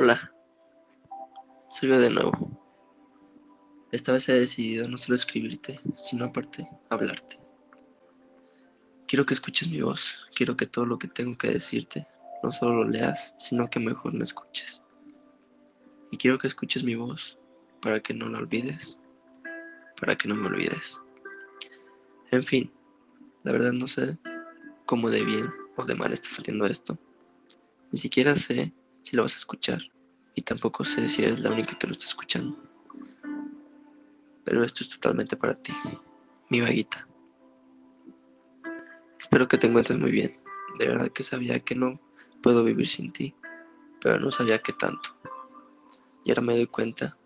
Hola, soy yo de nuevo. Esta vez he decidido no solo escribirte, sino aparte hablarte. Quiero que escuches mi voz, quiero que todo lo que tengo que decirte no solo lo leas, sino que mejor me escuches. Y quiero que escuches mi voz para que no la olvides, para que no me olvides. En fin, la verdad no sé cómo de bien o de mal está saliendo esto. Ni siquiera sé si lo vas a escuchar y tampoco sé si eres la única que lo está escuchando. Pero esto es totalmente para ti, mi vaguita. Espero que te encuentres muy bien. De verdad que sabía que no puedo vivir sin ti, pero no sabía qué tanto. Y ahora me doy cuenta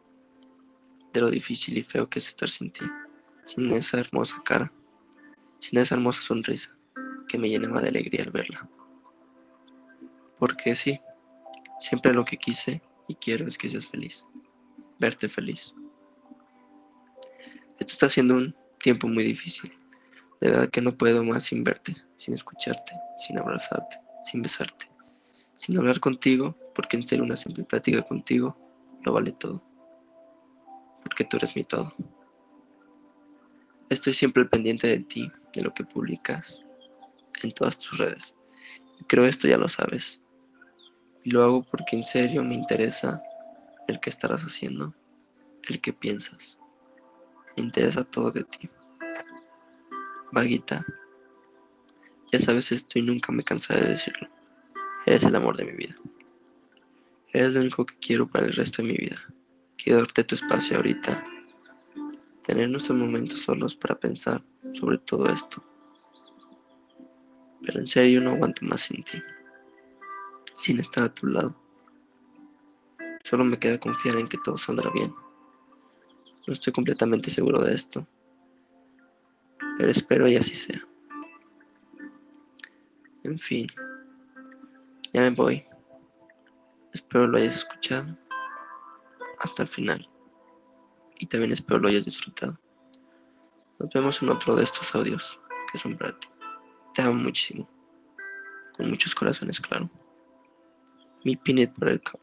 de lo difícil y feo que es estar sin ti, sin esa hermosa cara, sin esa hermosa sonrisa que me llenaba de alegría al verla. Porque sí, siempre lo que quise y quiero es que seas feliz, verte feliz. Esto está siendo un tiempo muy difícil. De verdad que no puedo más sin verte, sin escucharte, sin abrazarte, sin besarte, sin hablar contigo, porque en ser una simple plática contigo lo vale todo. Porque tú eres mi todo. Estoy siempre pendiente de ti, de lo que publicas en todas tus redes. Creo esto ya lo sabes. Y lo hago porque en serio me interesa el que estarás haciendo, el que piensas. Me interesa todo de ti. Vaguita, ya sabes esto y nunca me cansaré de decirlo. Eres el amor de mi vida. Eres lo único que quiero para el resto de mi vida. Quiero darte tu espacio ahorita. Tener nuestros momentos solos para pensar sobre todo esto. Pero en serio no aguanto más sin ti sin estar a tu lado. Solo me queda confiar en que todo saldrá bien. No estoy completamente seguro de esto, pero espero y así sea. En fin, ya me voy. Espero lo hayas escuchado hasta el final. Y también espero lo hayas disfrutado. Nos vemos en otro de estos audios que son para ti. Te amo muchísimo. Con muchos corazones, claro. mi pinet para el campo.